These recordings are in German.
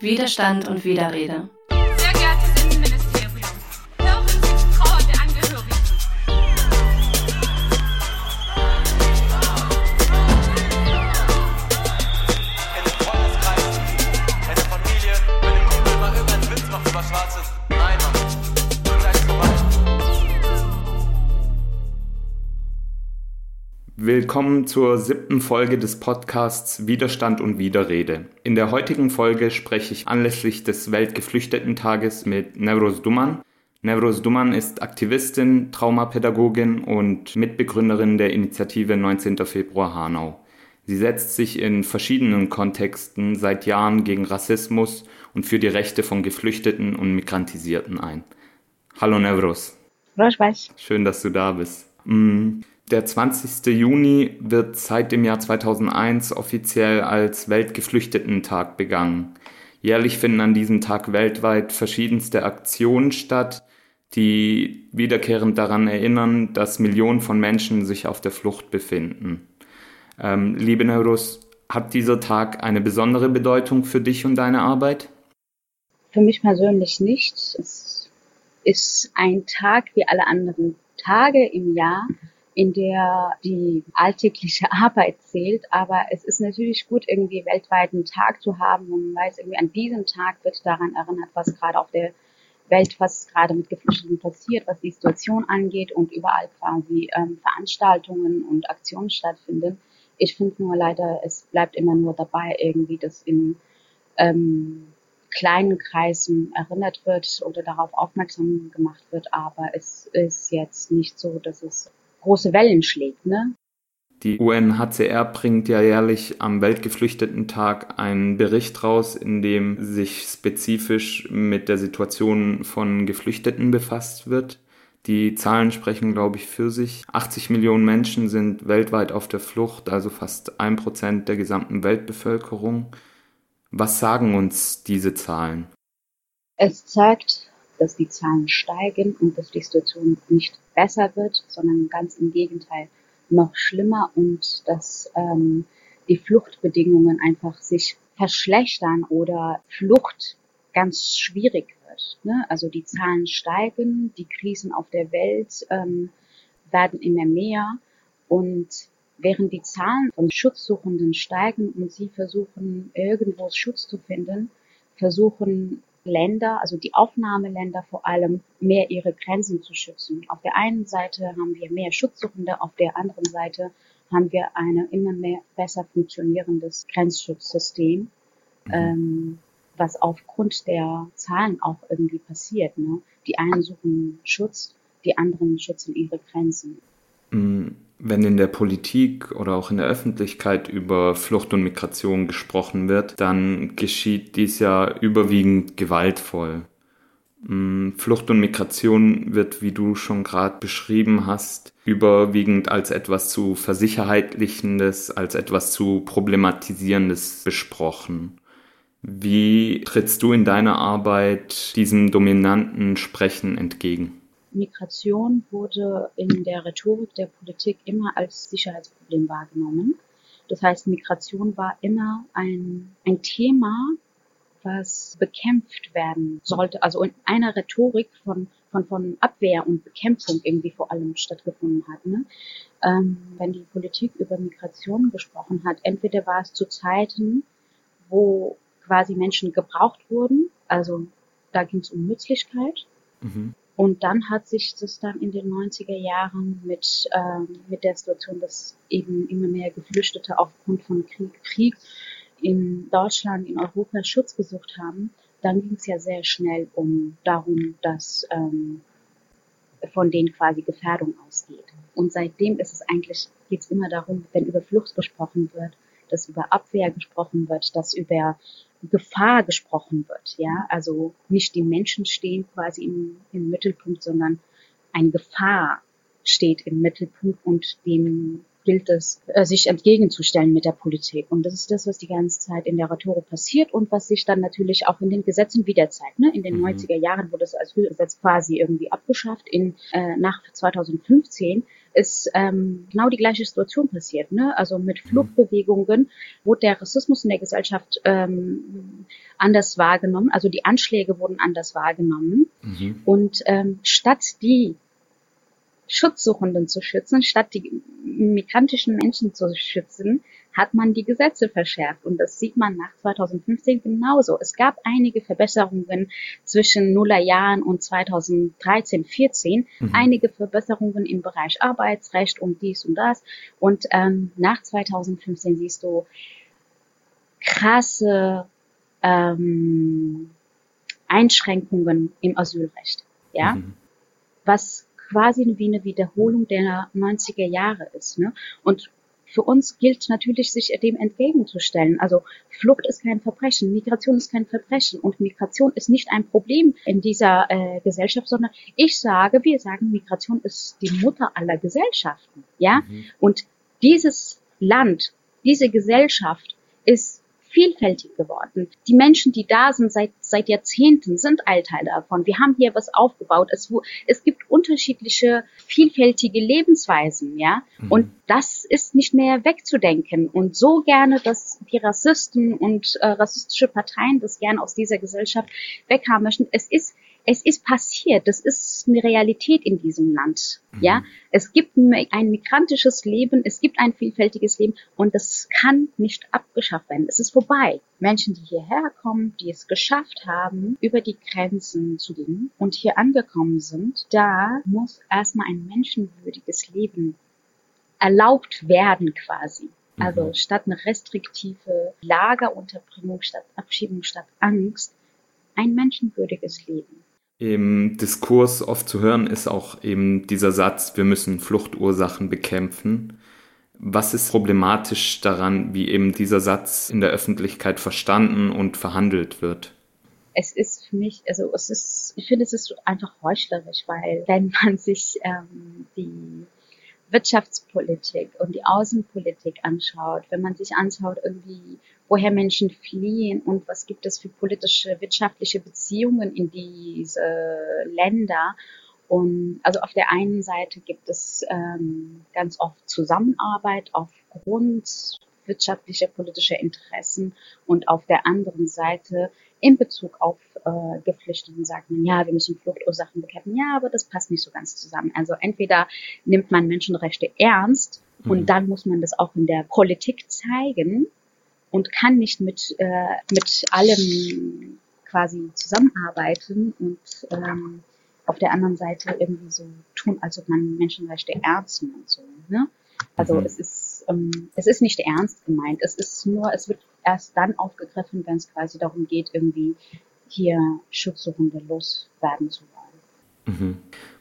Widerstand und Widerrede. Willkommen zur siebten Folge des Podcasts Widerstand und Widerrede. In der heutigen Folge spreche ich anlässlich des Weltgeflüchtetentages mit Nevros Duman. Nevros Duman ist Aktivistin, Traumapädagogin und Mitbegründerin der Initiative 19. Februar Hanau. Sie setzt sich in verschiedenen Kontexten seit Jahren gegen Rassismus und für die Rechte von Geflüchteten und Migrantisierten ein. Hallo Nevros. Schön, dass du da bist. Der 20. Juni wird seit dem Jahr 2001 offiziell als Weltgeflüchtetentag begangen. Jährlich finden an diesem Tag weltweit verschiedenste Aktionen statt, die wiederkehrend daran erinnern, dass Millionen von Menschen sich auf der Flucht befinden. Ähm, liebe Neurus, hat dieser Tag eine besondere Bedeutung für dich und deine Arbeit? Für mich persönlich nicht. Es ist ein Tag wie alle anderen Tage im Jahr, in der die alltägliche Arbeit zählt. Aber es ist natürlich gut, irgendwie weltweit einen Tag zu haben, wo man weiß, irgendwie an diesem Tag wird daran erinnert, was gerade auf der Welt, was gerade mit Geflüchteten passiert, was die Situation angeht und überall quasi ähm, Veranstaltungen und Aktionen stattfinden. Ich finde nur leider, es bleibt immer nur dabei, irgendwie, dass in ähm, kleinen Kreisen erinnert wird oder darauf aufmerksam gemacht wird, aber es ist jetzt nicht so, dass es große Wellen schlägt, ne? Die UNHCR bringt ja jährlich am Weltgeflüchtetentag einen Bericht raus, in dem sich spezifisch mit der Situation von Geflüchteten befasst wird. Die Zahlen sprechen, glaube ich, für sich. 80 Millionen Menschen sind weltweit auf der Flucht, also fast ein Prozent der gesamten Weltbevölkerung. Was sagen uns diese Zahlen? Es zeigt, dass die Zahlen steigen und dass die Situation nicht besser wird, sondern ganz im Gegenteil noch schlimmer und dass ähm, die Fluchtbedingungen einfach sich verschlechtern oder Flucht ganz schwierig wird. Ne? Also die Zahlen steigen, die Krisen auf der Welt ähm, werden immer mehr und während die Zahlen von Schutzsuchenden steigen und sie versuchen irgendwo Schutz zu finden, versuchen Länder, also die Aufnahmeländer vor allem, mehr ihre Grenzen zu schützen. Auf der einen Seite haben wir mehr Schutzsuchende, auf der anderen Seite haben wir ein immer mehr besser funktionierendes Grenzschutzsystem, ähm, was aufgrund der Zahlen auch irgendwie passiert. Ne? Die einen suchen Schutz, die anderen schützen ihre Grenzen. Mm, Wenn in der Politik oder auch in der Öffentlichkeit über Flucht und Migration gesprochen wird, dann geschieht dies ja überwiegend gewaltvoll. Mm, Flucht und Migration wird, wie du schon gerade beschrieben hast, überwiegend als etwas zu versicherheitlichendes, als etwas zu problematisierendes besprochen. Wie trittst du in deiner Arbeit diesem dominanten Sprechen entgegen? Migration wurde in der Rhetorik der Politik immer als Sicherheitsproblem wahrgenommen. Das heißt, Migration war immer ein, ein Thema, was bekämpft werden sollte, also in einer Rhetorik von, von, von Abwehr und Bekämpfung irgendwie vor allem stattgefunden hat. Ne? Ähm, wenn die Politik über Migration gesprochen hat, entweder war es zu Zeiten, wo quasi Menschen gebraucht wurden, also da ging es um Nützlichkeit, Mhm. Und dann hat sich das dann in den 90er Jahren mit, ähm, mit der Situation, dass eben immer mehr Geflüchtete aufgrund von Krieg, Krieg in Deutschland, in Europa Schutz gesucht haben, dann ging es ja sehr schnell um darum, dass ähm, von denen quasi Gefährdung ausgeht. Und seitdem ist es eigentlich, geht es immer darum, wenn über Flucht gesprochen wird, dass über Abwehr gesprochen wird, dass über Gefahr gesprochen wird. Ja, also nicht die Menschen stehen quasi im, im Mittelpunkt, sondern eine Gefahr steht im Mittelpunkt und dem gilt es, äh, sich entgegenzustellen mit der Politik. Und das ist das, was die ganze Zeit in der Rhetorik passiert und was sich dann natürlich auch in den Gesetzen wieder zeigt. Ne? In den Mhm. 90er Jahren wurde das Asylgesetz quasi irgendwie abgeschafft. In, äh, nach 2015 ist ähm, genau die gleiche Situation passiert. Ne? Also mit Fluchtbewegungen wurde der Rassismus in der Gesellschaft ähm, anders wahrgenommen, also die Anschläge wurden anders wahrgenommen. Mhm. Und ähm, statt die Schutzsuchenden zu schützen, statt die migrantischen Menschen zu schützen, hat man die Gesetze verschärft. Und das sieht man nach 2015 genauso. Es gab einige Verbesserungen zwischen Nullerjahren und 2013, 14, Mhm. einige Verbesserungen im Bereich Arbeitsrecht und dies und das. Und ähm, nach 2015 siehst du krasse ähm, Einschränkungen im Asylrecht. Ja, Mhm. was quasi wie eine Wiederholung der 90er Jahre ist. Ne? Und für uns gilt natürlich, sich dem entgegenzustellen. Also Flucht ist kein Verbrechen, Migration ist kein Verbrechen und Migration ist nicht ein Problem in dieser äh, Gesellschaft, sondern ich sage, wir sagen, Migration ist die Mutter aller Gesellschaften. Ja, Mhm. und dieses Land, diese Gesellschaft ist vielfältig geworden. Die Menschen, die da sind seit, seit Jahrzehnten, sind ein Teil davon. Wir haben hier was aufgebaut. Es, es gibt unterschiedliche, vielfältige Lebensweisen, ja. Und das ist nicht mehr wegzudenken. Und so gerne, dass die Rassisten und äh, rassistische Parteien das gerne aus dieser Gesellschaft weghaben möchten. Es ist es ist passiert. Das ist eine Realität in diesem Land. Ja, es gibt ein ein migrantisches Leben, es gibt ein vielfältiges Leben und das kann nicht abgeschafft werden. Es ist vorbei. Menschen, die hierher kommen, die es geschafft haben, über die Grenzen zu gehen und hier angekommen sind, da muss erstmal ein menschenwürdiges Leben erlaubt werden quasi. Also statt eine restriktive Lagerunterbringung, statt Abschiebung, statt Angst, ein menschenwürdiges Leben. Im Diskurs oft zu hören ist auch eben dieser Satz, wir müssen Fluchtursachen bekämpfen. Was ist problematisch daran, wie eben dieser Satz in der Öffentlichkeit verstanden und verhandelt wird? es ist für mich, also es ist, ich finde, es ist einfach heuchlerisch, weil wenn man sich ähm, die Wirtschaftspolitik und die Außenpolitik anschaut, wenn man sich anschaut, irgendwie, woher Menschen fliehen und was gibt es für politische, wirtschaftliche Beziehungen in diese Länder. Und also auf der einen Seite gibt es ähm, ganz oft Zusammenarbeit aufgrund wirtschaftlicher, politischer Interessen und auf der anderen Seite in Bezug auf äh, Geflüchteten sagt man, ja, wir müssen Fluchtursachen bekämpfen. Ja, aber das passt nicht so ganz zusammen. Also entweder nimmt man Menschenrechte ernst und dann muss man das auch in der Politik zeigen und kann nicht mit, äh, mit allem quasi zusammenarbeiten und ähm, auf der anderen Seite irgendwie so tun, als ob man Menschenrechte ernst nimmt. So, ne? Also Mhm. es ist ähm, es ist nicht ernst gemeint. Es ist nur, es wird erst dann aufgegriffen, wenn es quasi darum geht, irgendwie hier Schutzsuchende loswerden zu wollen.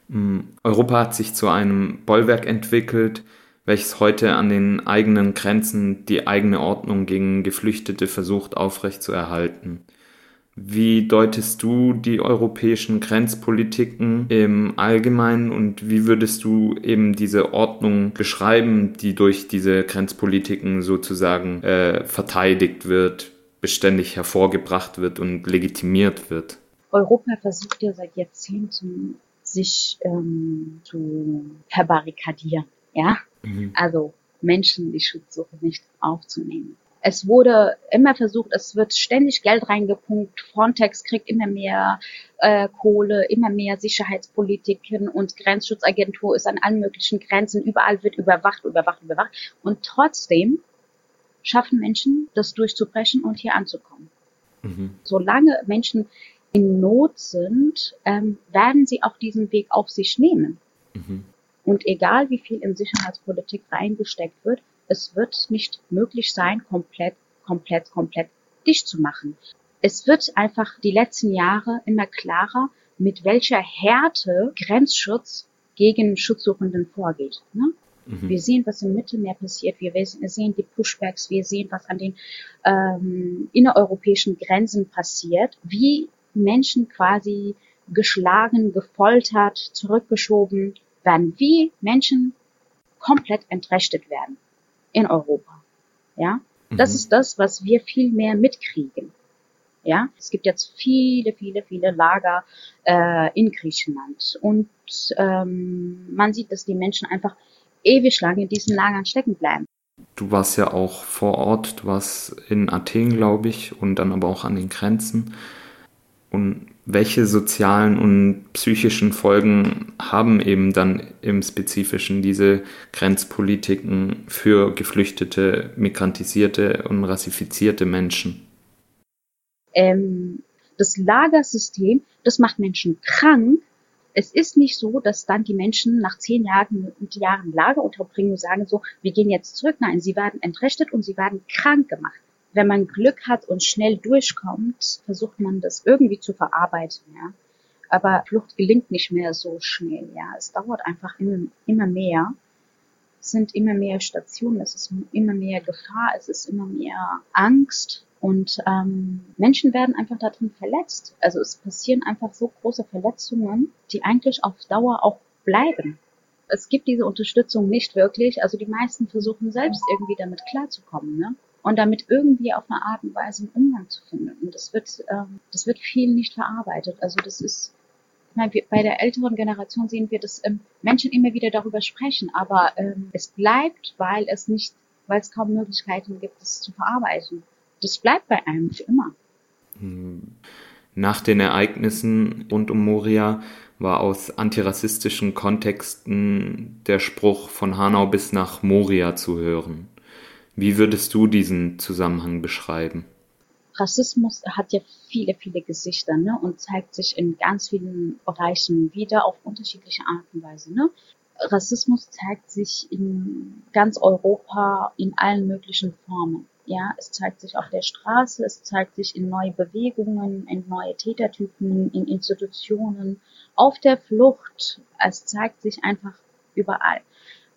Mm, Europa hat sich zu einem Bollwerk entwickelt, welches heute an den eigenen Grenzen die eigene Ordnung gegen Geflüchtete versucht aufrechtzuerhalten. Wie deutest du die europäischen Grenzpolitiken im Allgemeinen und wie würdest du eben diese Ordnung beschreiben, die durch diese Grenzpolitiken sozusagen äh, verteidigt wird, beständig hervorgebracht wird und legitimiert wird? Europa versucht ja seit Jahrzehnten, sich ähm, zu verbarrikadieren, ja? Also Menschen die Schutzsuche nicht aufzunehmen. Es wurde immer versucht, es wird ständig Geld reingepumpt, Frontex kriegt immer mehr äh, Kohle, immer mehr Sicherheitspolitiken und Grenzschutzagentur ist an allen möglichen Grenzen, überall wird überwacht, überwacht, überwacht. Und trotzdem schaffen Menschen, das durchzubrechen und hier anzukommen. Solange Menschen in Not sind, ähm, werden sie auch diesen Weg auf sich nehmen. Und egal wie viel in Sicherheitspolitik reingesteckt wird, es wird nicht möglich sein, komplett, komplett, komplett dicht zu machen. Es wird einfach die letzten Jahre immer klarer, mit welcher Härte Grenzschutz gegen Schutzsuchenden vorgeht. Ne? Wir sehen, was im Mittelmeer passiert. Wir sehen die Pushbacks. Wir sehen, was an den ähm, innereuropäischen Grenzen passiert. Wie Menschen quasi geschlagen, gefoltert, zurückgeschoben werden. Wie Menschen komplett entrechtet werden in Europa. Ja, das ist das, was wir viel mehr mitkriegen. Ja, es gibt jetzt viele, viele, viele Lager äh, in Griechenland und ähm, man sieht, dass die Menschen einfach ewig lang in diesen Lagern stecken bleiben. Du warst ja auch vor Ort, du warst in Athen, glaube ich, und dann aber auch an den Grenzen. Und welche sozialen und psychischen Folgen haben eben dann im Spezifischen diese Grenzpolitiken für geflüchtete, migrantisierte und rassifizierte Menschen? Ähm, das Lagersystem, das macht Menschen krank. Es ist nicht so, dass dann die Menschen nach zehn Jahren, Jahren Lagerunterbringung sagen so, wir gehen jetzt zurück. Nein, sie werden entrechtet und sie werden krank gemacht wenn man Glück hat und schnell durchkommt, versucht man das irgendwie zu verarbeiten, ja. Aber Flucht gelingt nicht mehr so schnell, ja. Es dauert einfach immer, immer mehr. Es sind immer mehr Stationen, es ist immer mehr Gefahr, es ist immer mehr Angst und ähm, Menschen werden einfach darin verletzt. Also es passieren einfach so große Verletzungen, die eigentlich auf Dauer auch bleiben. Es gibt diese Unterstützung nicht wirklich. Also die meisten versuchen selbst irgendwie damit klarzukommen. Ne? Und damit irgendwie auf eine Art und Weise einen Umgang zu finden. Und das wird, ähm, das wird viel nicht verarbeitet. Also das ist, ich meine, wir, bei der älteren Generation sehen wir, dass ähm, Menschen immer wieder darüber sprechen, aber ähm, es bleibt, weil es nicht, weil es kaum Möglichkeiten gibt, es zu verarbeiten. Das bleibt bei einem für immer. Hm. Nach den Ereignissen rund um Moria war aus antirassistischen Kontexten der Spruch von Hanau bis nach Moria zu hören. Wie würdest du diesen Zusammenhang beschreiben? Rassismus hat ja viele, viele Gesichter ne, und zeigt sich in ganz vielen Bereichen wieder auf unterschiedliche Art und Weise. Ne. Rassismus zeigt sich in ganz Europa in allen möglichen Formen. Ja, es zeigt sich auf der Straße, es zeigt sich in neue Bewegungen, in neue Tätertypen, in Institutionen, auf der Flucht. Es zeigt sich einfach überall.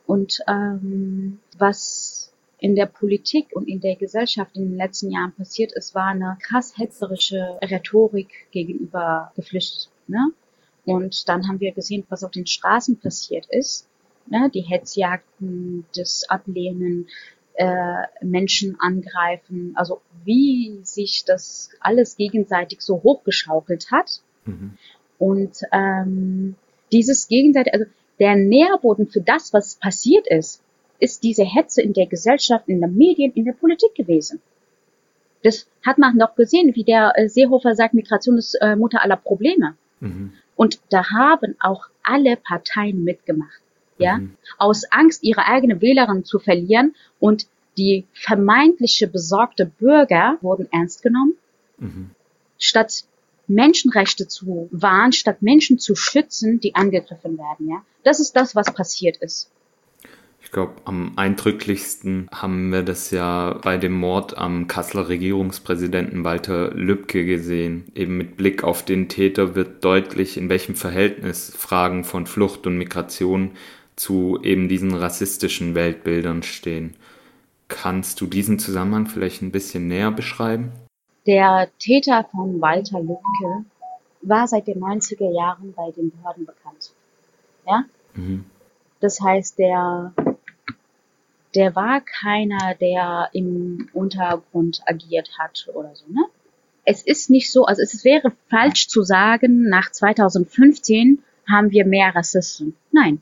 Und ähm, was in der Politik und in der Gesellschaft in den letzten Jahren passiert ist, war eine krass hetzerische Rhetorik gegenüber Geflüchteten. Ne? Und dann haben wir gesehen, was auf den Straßen passiert ist. Ne? Die Hetzjagden, das Ablehnen, äh, Menschen angreifen, also wie sich das alles gegenseitig so hochgeschaukelt hat. Mhm. Und ähm, dieses gegenseitige, also der Nährboden für das, was passiert ist, ist diese Hetze in der Gesellschaft, in den Medien, in der Politik gewesen. Das hat man noch gesehen, wie der äh, Seehofer sagt, Migration ist äh, Mutter aller Probleme. Mhm. Und da haben auch alle Parteien mitgemacht. Ja, mhm. aus Angst, ihre eigene Wählerin zu verlieren und die vermeintliche besorgte Bürger wurden ernst genommen. Mhm. Statt Menschenrechte zu wahren, statt Menschen zu schützen, die angegriffen werden, ja. Das ist das, was passiert ist. Ich glaube, am eindrücklichsten haben wir das ja bei dem Mord am Kasseler Regierungspräsidenten Walter Lübcke gesehen. Eben mit Blick auf den Täter wird deutlich, in welchem Verhältnis Fragen von Flucht und Migration zu eben diesen rassistischen Weltbildern stehen. Kannst du diesen Zusammenhang vielleicht ein bisschen näher beschreiben? Der Täter von Walter Lübcke war seit den 90er Jahren bei den Behörden bekannt. Ja? Mhm. Das heißt, der der war keiner, der im Untergrund agiert hat oder so, ne? Es ist nicht so, also es wäre falsch zu sagen, nach 2015 haben wir mehr Rassisten. Nein.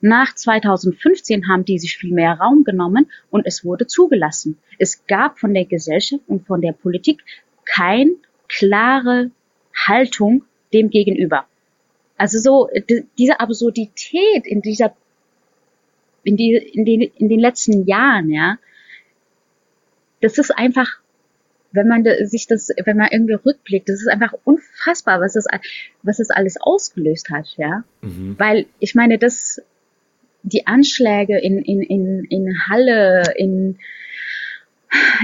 Nach 2015 haben die sich viel mehr Raum genommen und es wurde zugelassen. Es gab von der Gesellschaft und von der Politik keine klare Haltung dem gegenüber. Also so diese Absurdität in dieser in, die, in, den, in den letzten Jahren, ja, das ist einfach, wenn man sich das, wenn man irgendwie rückblickt, das ist einfach unfassbar, was das, was das alles ausgelöst hat, ja. Mhm. Weil ich meine, das, die Anschläge in, in, in, in Halle, in,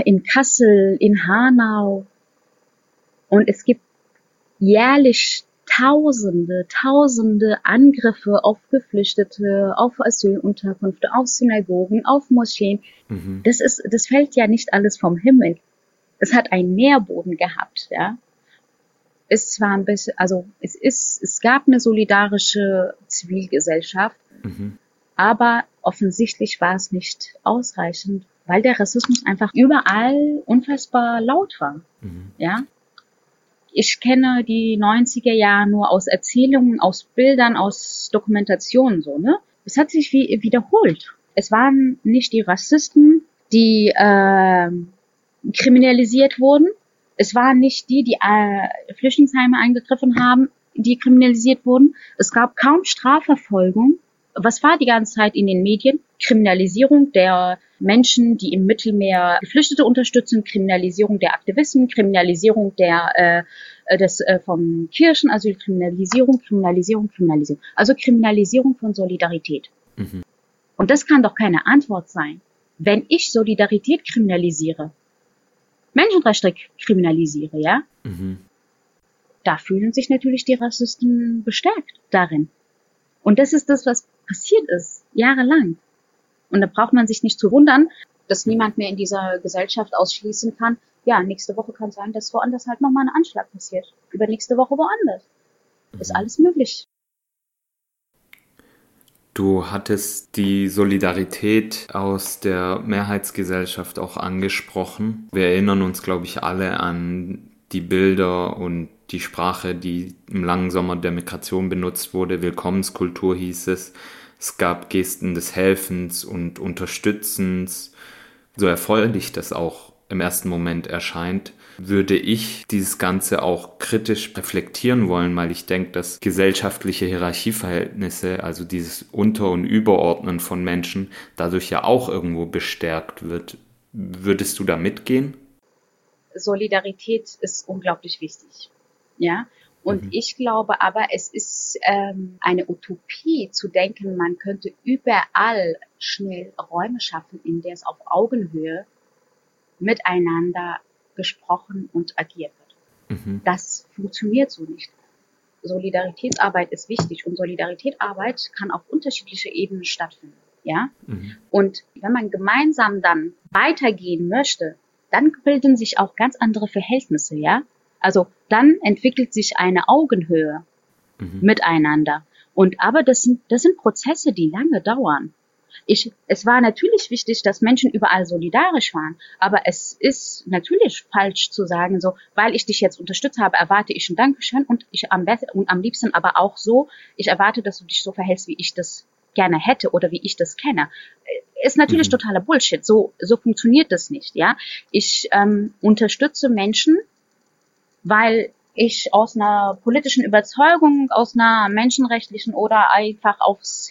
in Kassel, in Hanau, und es gibt jährlich Tausende, Tausende Angriffe auf Geflüchtete, auf Asylunterkünfte, auf Synagogen, auf Moscheen. Mhm. Das ist, das fällt ja nicht alles vom Himmel. Es hat einen Nährboden gehabt, ja. Es war ein bisschen, also es ist, es gab eine solidarische Zivilgesellschaft, mhm. aber offensichtlich war es nicht ausreichend, weil der Rassismus einfach überall unfassbar laut war, mhm. ja ich kenne die 90er Jahre nur aus Erzählungen, aus Bildern, aus Dokumentationen so, ne? Es hat sich wie, wiederholt. Es waren nicht die Rassisten, die äh, kriminalisiert wurden. Es waren nicht die, die äh, Flüchtlingsheime eingegriffen haben, die kriminalisiert wurden. Es gab kaum Strafverfolgung. Was war die ganze Zeit in den Medien? Kriminalisierung der Menschen, die im Mittelmeer Geflüchtete unterstützen, Kriminalisierung der Aktivisten, Kriminalisierung der äh, des äh, vom Kirchenasyl, Kriminalisierung, Kriminalisierung, Kriminalisierung. Also Kriminalisierung von Solidarität. Mhm. Und das kann doch keine Antwort sein. Wenn ich Solidarität kriminalisiere, Menschenrechte kriminalisiere, ja, Mhm. da fühlen sich natürlich die Rassisten bestärkt darin. Und das ist das, was passiert ist, jahrelang. Und da braucht man sich nicht zu wundern, dass niemand mehr in dieser Gesellschaft ausschließen kann, ja, nächste Woche kann sein, dass woanders halt nochmal ein Anschlag passiert. Übernächste Woche woanders. Ist alles möglich. Du hattest die Solidarität aus der Mehrheitsgesellschaft auch angesprochen. Wir erinnern uns, glaube ich, alle an die Bilder und die Sprache, die im langen Sommer der Migration benutzt wurde. Willkommenskultur hieß es. Es gab Gesten des Helfens und Unterstützens. So erfreulich das auch im ersten Moment erscheint, würde ich dieses Ganze auch kritisch reflektieren wollen, weil ich denke, dass gesellschaftliche Hierarchieverhältnisse, also dieses Unter- und Überordnen von Menschen, dadurch ja auch irgendwo bestärkt wird. Würdest du da mitgehen? Solidarität ist unglaublich wichtig. Ja. Und Mhm. ich glaube aber, es ist ähm, eine Utopie zu denken, man könnte überall schnell Räume schaffen, in der es auf Augenhöhe miteinander gesprochen und agiert wird. Mhm. Das funktioniert so nicht. Solidaritätsarbeit ist wichtig und Solidaritätsarbeit kann auf unterschiedliche Ebenen stattfinden. Ja? Mhm. Und wenn man gemeinsam dann weitergehen möchte, dann bilden sich auch ganz andere Verhältnisse, ja? Also dann entwickelt sich eine Augenhöhe Mhm. miteinander. Und aber das sind, das sind Prozesse, die lange dauern. Ich, es war natürlich wichtig, dass Menschen überall solidarisch waren, aber es ist natürlich falsch zu sagen, so, weil ich dich jetzt unterstützt habe, erwarte ich ein Dankeschön und ich am besten und am liebsten aber auch so, ich erwarte, dass du dich so verhältst, wie ich das gerne hätte oder wie ich das kenne. Äh, Ist natürlich Mhm. totaler Bullshit. So, so funktioniert das nicht, ja. Ich ähm, unterstütze Menschen, weil ich aus einer politischen Überzeugung, aus einer menschenrechtlichen oder einfach aus,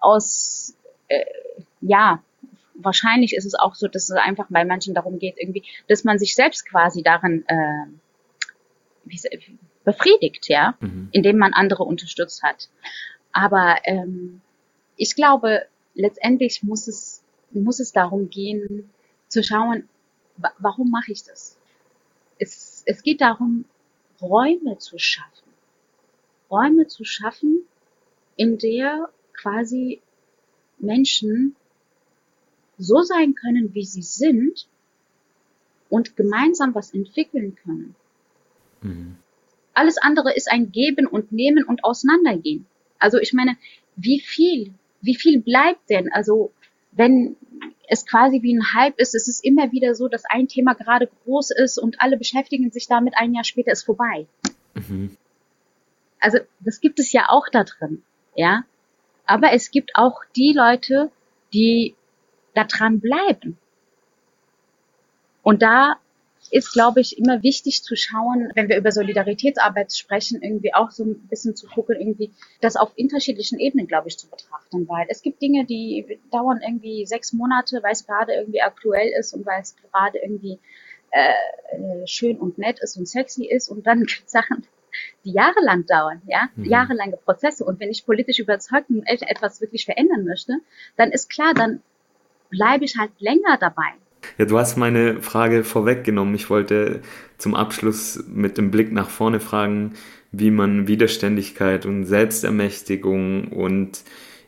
aus äh, ja, wahrscheinlich ist es auch so, dass es einfach bei manchen darum geht, irgendwie, dass man sich selbst quasi darin äh, befriedigt, ja, Mhm. indem man andere unterstützt hat. Aber ähm, ich glaube, letztendlich muss es, muss es darum gehen, zu schauen, wa warum mache ich das? Es, es geht darum, Räume zu schaffen. Räume zu schaffen, in der quasi Menschen so sein können, wie sie sind und gemeinsam was entwickeln können. Mhm. Alles andere ist ein Geben und Nehmen und Auseinandergehen. Also ich meine, wie viel, wie viel bleibt denn? Also wenn es quasi wie ein Hype ist, es ist immer wieder so, dass ein Thema gerade groß ist und alle beschäftigen sich damit, ein Jahr später ist vorbei. Mhm. Also das gibt es ja auch da drin, ja. Aber es gibt auch die Leute, die da dran bleiben. Und da ist, glaube ich, immer wichtig zu schauen, wenn wir über Solidaritätsarbeit sprechen, irgendwie auch so ein bisschen zu gucken, irgendwie das auf unterschiedlichen Ebenen, glaube ich, zu betrachten, weil es gibt Dinge, die dauern irgendwie sechs Monate, weil es gerade irgendwie aktuell ist und weil es gerade irgendwie äh, äh, schön und nett ist und sexy ist und dann gibt es Sachen, die jahrelang dauern, ja, Mhm. jahrelange Prozesse. Und wenn ich politisch überzeugt und etwas wirklich verändern möchte, dann ist klar, dann bleibe ich halt länger dabei. Ja, du hast meine Frage vorweggenommen. Ich wollte zum Abschluss mit dem Blick nach vorne fragen, wie man Widerständigkeit und Selbstermächtigung und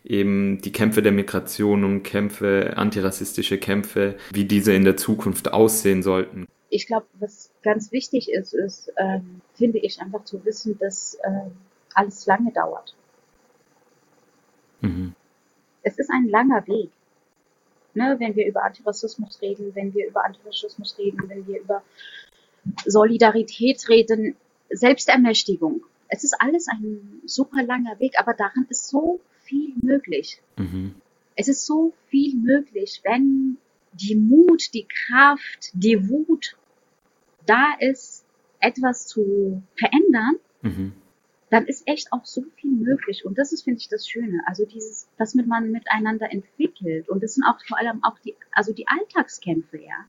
eben die Kämpfe der Migration und Kämpfe, antirassistische Kämpfe, wie diese in der Zukunft aussehen sollten. Ich glaube, was ganz wichtig ist, ist, ähm, finde ich, einfach zu wissen, dass ähm, alles lange dauert. Mhm. Es ist ein langer Weg. Ne, wenn wir über Antirassismus reden, wenn wir über Antifaschismus reden, wenn wir über Solidarität reden, Selbstermächtigung. Es ist alles ein super langer Weg, aber daran ist so viel möglich. Mhm. Es ist so viel möglich, wenn die Mut, die Kraft, die Wut da ist, etwas zu verändern, Mhm. Dann ist echt auch so viel möglich. Und das ist, finde ich, das Schöne. Also dieses, dass man miteinander entwickelt. Und das sind auch vor allem auch die, also die Alltagskämpfe, ja.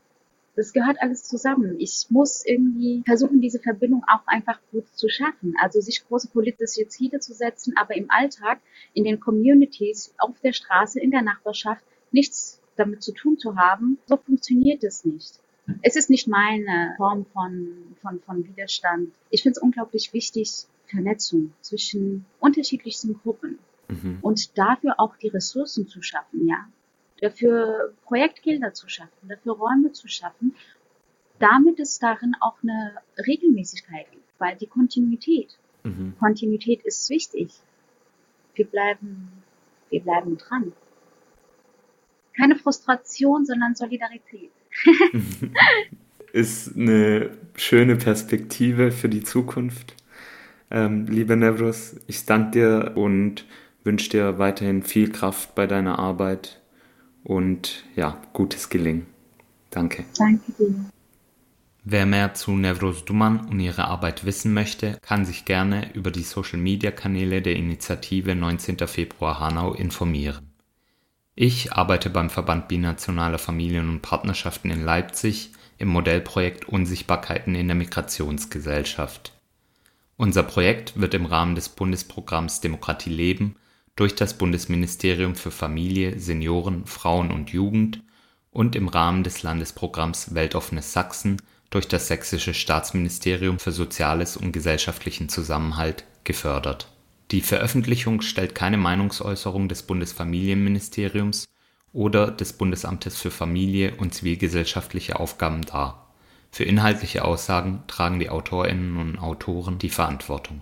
Das gehört alles zusammen. Ich muss irgendwie versuchen, diese Verbindung auch einfach gut zu schaffen. Also sich große politische Ziele zu setzen, aber im Alltag, in den Communities, auf der Straße, in der Nachbarschaft nichts damit zu tun zu haben. So funktioniert es nicht. Es ist nicht meine Form von, von, von Widerstand. Ich finde es unglaublich wichtig, Vernetzung zwischen unterschiedlichsten Gruppen Mhm. und dafür auch die Ressourcen zu schaffen, ja. Dafür Projektgelder zu schaffen, dafür Räume zu schaffen, damit es darin auch eine Regelmäßigkeit gibt, weil die Kontinuität, Mhm. Kontinuität ist wichtig. Wir bleiben, wir bleiben dran. Keine Frustration, sondern Solidarität. Ist eine schöne Perspektive für die Zukunft. Ähm, lieber Nevros, ich danke dir und wünsche dir weiterhin viel Kraft bei deiner Arbeit und ja, gutes Gelingen. Danke. Danke dir. Wer mehr zu Nevros Duman und ihrer Arbeit wissen möchte, kann sich gerne über die Social Media Kanäle der Initiative 19. Februar Hanau informieren. Ich arbeite beim Verband Binationaler Familien und Partnerschaften in Leipzig im Modellprojekt Unsichtbarkeiten in der Migrationsgesellschaft. Unser Projekt wird im Rahmen des Bundesprogramms Demokratie leben durch das Bundesministerium für Familie, Senioren, Frauen und Jugend und im Rahmen des Landesprogramms Weltoffenes Sachsen durch das Sächsische Staatsministerium für Soziales und gesellschaftlichen Zusammenhalt gefördert. Die Veröffentlichung stellt keine Meinungsäußerung des Bundesfamilienministeriums oder des Bundesamtes für Familie und zivilgesellschaftliche Aufgaben dar. Für inhaltliche Aussagen tragen die Autorinnen und Autoren die Verantwortung